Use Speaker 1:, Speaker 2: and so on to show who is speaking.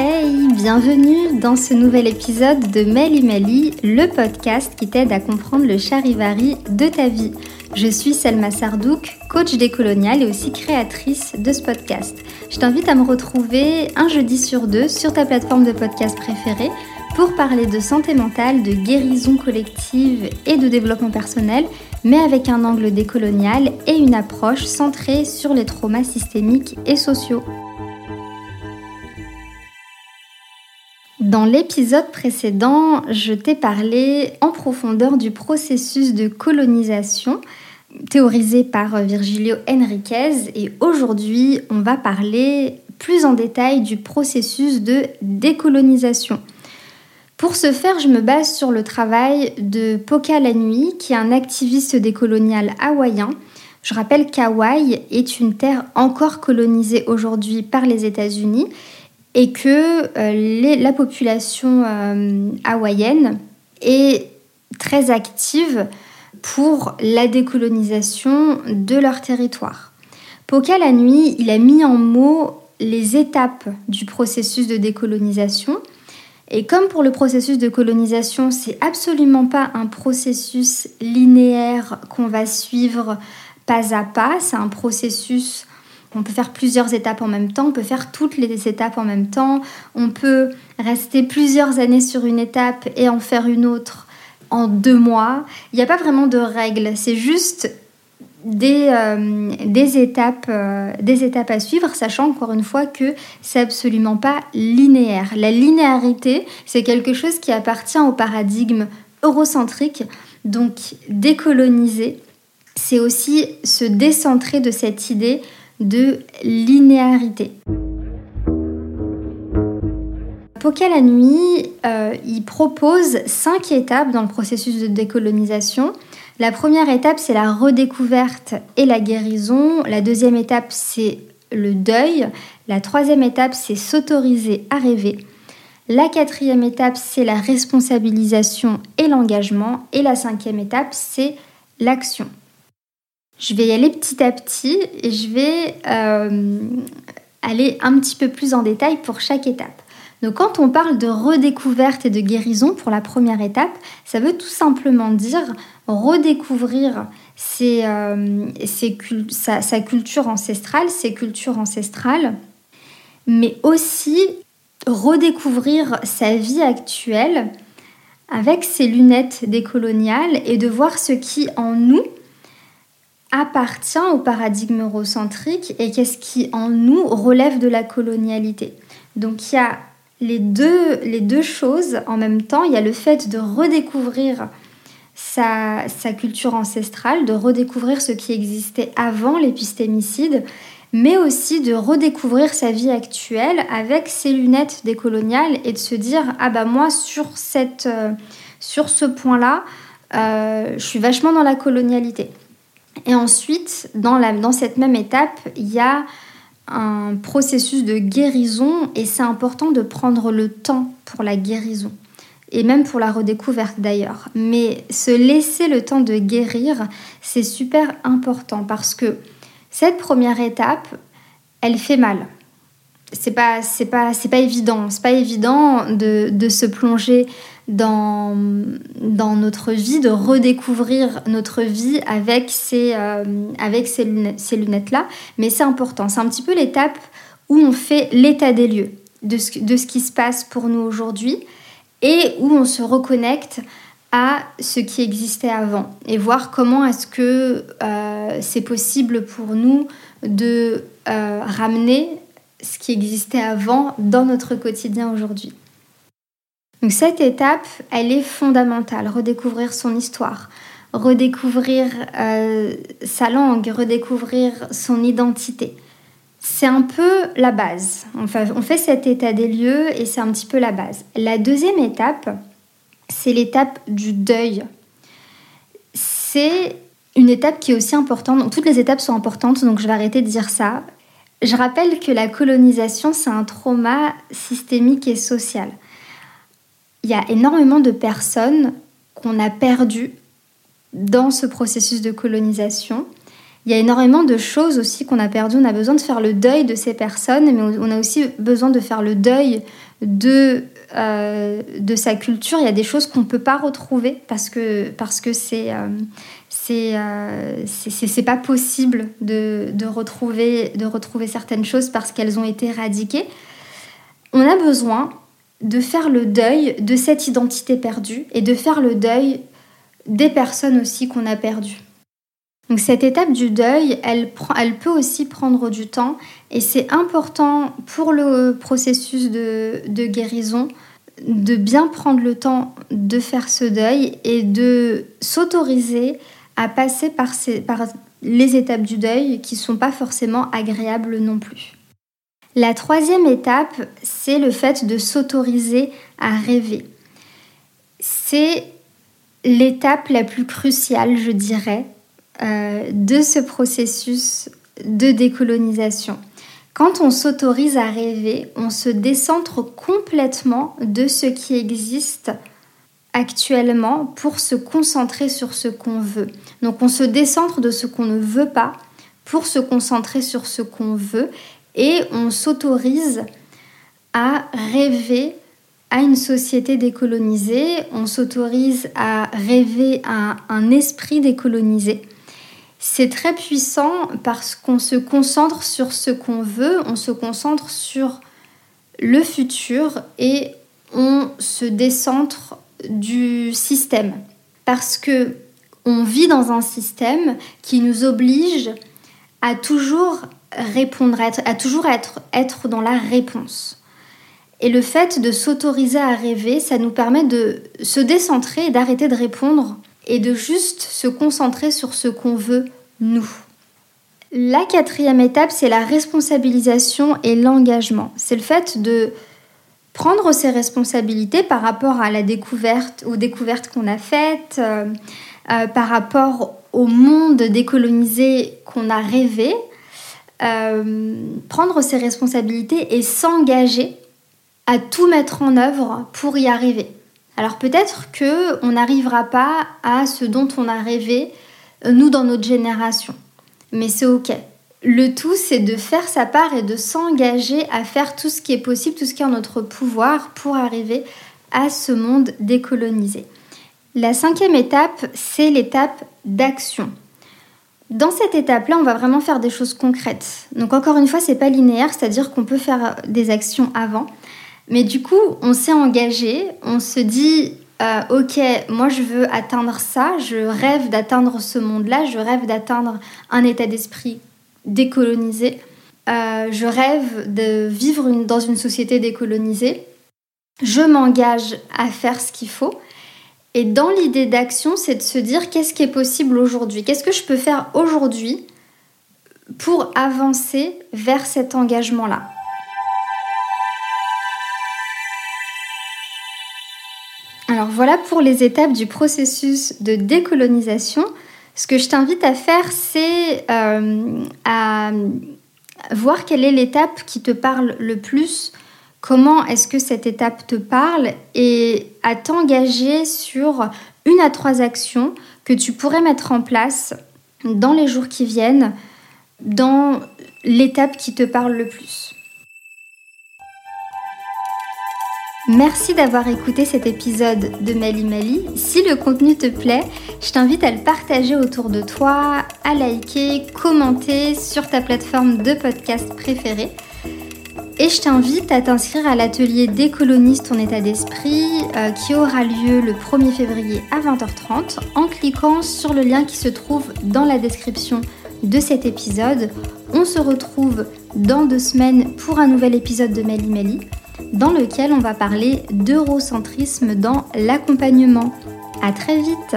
Speaker 1: Hey, bienvenue dans ce nouvel épisode de Meli Meli, le podcast qui t'aide à comprendre le charivari de ta vie. Je suis Selma Sardouk, coach décoloniale et aussi créatrice de ce podcast. Je t'invite à me retrouver un jeudi sur deux sur ta plateforme de podcast préférée pour parler de santé mentale, de guérison collective et de développement personnel, mais avec un angle décolonial et une approche centrée sur les traumas systémiques et sociaux. Dans l'épisode précédent, je t'ai parlé en profondeur du processus de colonisation théorisé par Virgilio Enriquez et aujourd'hui on va parler plus en détail du processus de décolonisation. Pour ce faire, je me base sur le travail de Poca La Nuit, qui est un activiste décolonial hawaïen. Je rappelle qu'Hawaï est une terre encore colonisée aujourd'hui par les États-Unis et que euh, la population euh, hawaïenne est très active pour la décolonisation de leur territoire. Poca la nuit, il a mis en mots les étapes du processus de décolonisation. Et comme pour le processus de colonisation, c'est absolument pas un processus linéaire qu'on va suivre pas à pas, c'est un processus on peut faire plusieurs étapes en même temps, on peut faire toutes les étapes en même temps, on peut rester plusieurs années sur une étape et en faire une autre en deux mois. Il n'y a pas vraiment de règles, c'est juste des, euh, des, étapes, euh, des étapes à suivre, sachant encore une fois que c'est absolument pas linéaire. La linéarité, c'est quelque chose qui appartient au paradigme eurocentrique, donc décoloniser, c'est aussi se décentrer de cette idée de linéarité. Poca la nuit, euh, il propose cinq étapes dans le processus de décolonisation. La première étape, c'est la redécouverte et la guérison. La deuxième étape, c'est le deuil. La troisième étape, c'est s'autoriser à rêver. La quatrième étape, c'est la responsabilisation et l'engagement. Et la cinquième étape, c'est l'action. Je vais y aller petit à petit et je vais euh, aller un petit peu plus en détail pour chaque étape. Donc quand on parle de redécouverte et de guérison pour la première étape, ça veut tout simplement dire redécouvrir euh, sa, culture ancestrale, ses cultures ancestrales, mais aussi redécouvrir sa vie actuelle avec ses lunettes décoloniales et de voir ce qui en nous appartient au paradigme eurocentrique et qu'est-ce qui en nous relève de la colonialité. Donc il y a les deux, choses en même temps. Il y a le fait de redécouvrir sa, culture ancestrale, de redécouvrir ce qui existait avant l'épistémicide, mais aussi de redécouvrir sa vie actuelle avec ses lunettes décoloniales et de se dire ah bah moi sur, euh, ce point-là, euh, je suis vachement dans la colonialité. Et ensuite, dans, la, dans cette même étape, il y a un processus de guérison et c'est important de prendre le temps pour la guérison et même pour la redécouverte d'ailleurs. Mais se laisser le temps de guérir, c'est super important parce que cette première étape, elle fait mal c'est pas pas pas évident c'est pas évident de, de, se plonger dans dans notre vie de redécouvrir notre vie avec ces euh, avec ces lunettes, ces lunettes là mais c'est important c'est un petit peu l'étape où on fait l'état des lieux de ce, de ce qui se passe pour nous aujourd'hui et où on se reconnecte à ce qui existait avant et voir comment est-ce que euh, c'est possible pour nous de euh, ramener ce qui existait avant dans notre quotidien aujourd'hui. Donc cette étape, elle est fondamentale, redécouvrir son histoire, redécouvrir euh, sa langue, redécouvrir son identité. C'est un peu la base. On fait cet état des lieux et c'est un petit peu la base. La deuxième étape, c'est l'étape du deuil. C'est une étape qui est aussi importante. Toutes les étapes sont importantes, donc je vais arrêter de dire ça. Je rappelle que la colonisation, c'est un trauma systémique et social. Il y a énormément de personnes qu'on a perdues dans ce processus de colonisation. Il y a énormément de choses aussi qu'on a perdues. On a besoin de faire le deuil de ces personnes, mais on a aussi besoin de faire le deuil de, euh, de sa culture. Il y a des choses qu'on ne peut pas retrouver parce que parce que c'est euh, euh, c'est pas possible de, de, retrouver, de retrouver certaines choses parce qu'elles ont été éradiquées. On a besoin de faire le deuil de cette identité perdue et de faire le deuil des personnes aussi qu'on a perdues. Donc cette étape du deuil, elle, elle peut aussi prendre du temps et c'est important pour le processus de, de, guérison de bien prendre le temps de faire ce deuil et de s'autoriser à passer par, ces, par les étapes du deuil qui ne sont pas forcément agréables non plus. La troisième étape, c'est le fait de s'autoriser à rêver. C'est l'étape la plus cruciale, je dirais, euh, de ce processus de décolonisation. Quand on s'autorise à rêver, on se décentre complètement de ce qui existe actuellement pour se concentrer sur ce qu'on veut. Donc on se décentre de ce qu'on ne veut pas pour se concentrer sur ce qu'on veut et on s'autorise à rêver à une société décolonisée, on s'autorise à rêver à un esprit décolonisé. C'est très puissant parce qu'on se concentre sur ce qu'on veut, on se concentre sur le futur et on se décentre du système parce que on vit dans un système qui nous oblige à toujours répondre, à, toujours être, être dans la réponse. Et le fait de s'autoriser à rêver, ça nous permet de se décentrer et d'arrêter de répondre et de juste se concentrer sur ce qu'on veut nous. La quatrième étape, c'est la responsabilisation et l'engagement. C'est le fait de prendre ses responsabilités par rapport à la découverte, aux découvertes qu'on a faites, euh, euh, par rapport au monde décolonisé qu'on a rêvé, euh, prendre ses responsabilités et s'engager à tout mettre en œuvre pour y arriver. Alors peut-être que on n'arrivera pas à ce dont on a rêvé nous dans notre génération, mais c'est ok. Le tout, c'est de faire sa part et de s'engager à faire tout ce qui est possible, tout ce qui est en notre pouvoir pour arriver à ce monde décolonisé. La cinquième étape, c'est l'étape d'action. Dans cette étape-là, on va vraiment faire des choses concrètes. Donc encore une fois, c'est pas linéaire, c'est-à-dire qu'on peut faire des actions avant, mais du coup, on s'est engagé, on se dit euh, ok, moi je veux atteindre ça, je rêve d'atteindre ce monde-là, je rêve d'atteindre un état d'esprit décolonisée. Euh, je rêve de vivre dans une société décolonisée. Je m'engage à faire ce qu'il faut. Et dans l'idée d'action, c'est de se dire qu'est-ce qui est possible aujourd'hui? Qu'est-ce que je peux faire aujourd'hui pour avancer vers cet engagement-là? Alors voilà pour les étapes du processus de décolonisation. Ce que je t'invite à faire, c'est euh, à voir quelle est l'étape qui te parle le plus, comment est-ce que cette étape te parle et à t'engager sur une à trois actions que tu pourrais mettre en place dans les jours qui viennent, dans l'étape qui te parle le plus. Merci d'avoir écouté cet épisode de Mali Mali. Si le contenu te plaît, je t'invite à le partager autour de toi, à liker, commenter sur ta plateforme de podcast préférée. Et je t'invite à t'inscrire à l'atelier Décolonise ton état d'esprit euh, qui aura lieu le 1er février à 20h30 en cliquant sur le lien qui se trouve dans la description de cet épisode. On se retrouve dans deux semaines pour un nouvel épisode de Mali Mali dans lequel on va parler d'eurocentrisme dans l'accompagnement. À très vite